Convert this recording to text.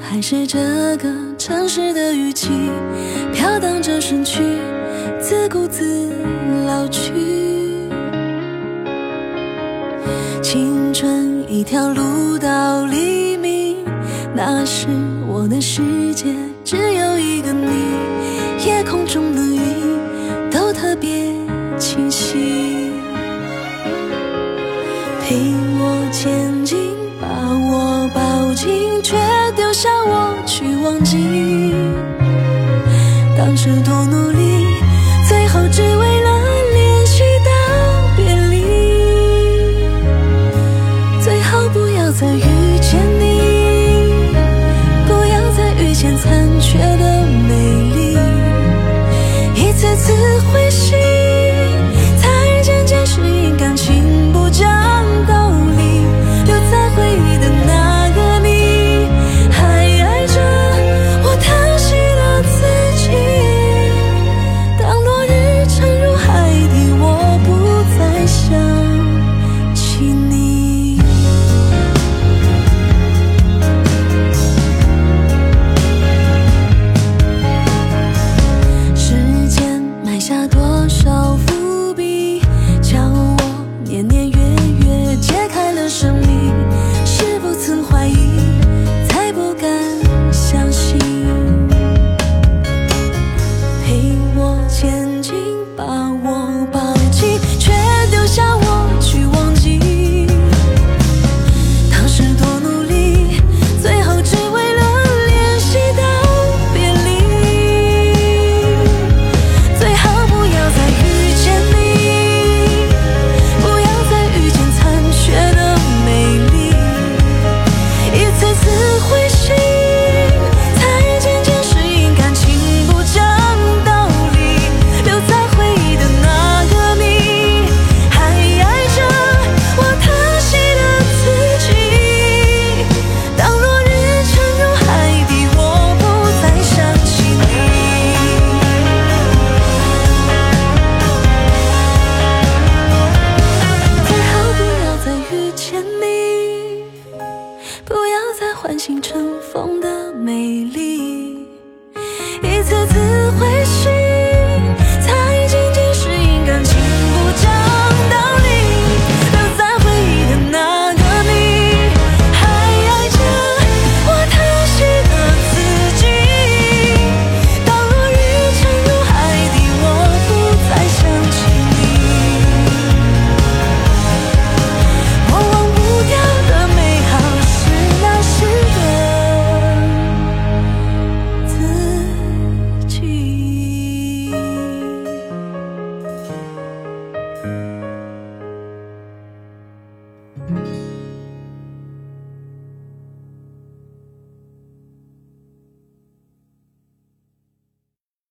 还是这个城市的雨季，飘荡着身躯，自顾自老去。青春一条路到黎明，那时我的世界只有一个你，夜空中的云都特别清晰。我去忘记。当时多努力，最后只为了联系到别离。最好不要再遇。让我。清晨风的美丽。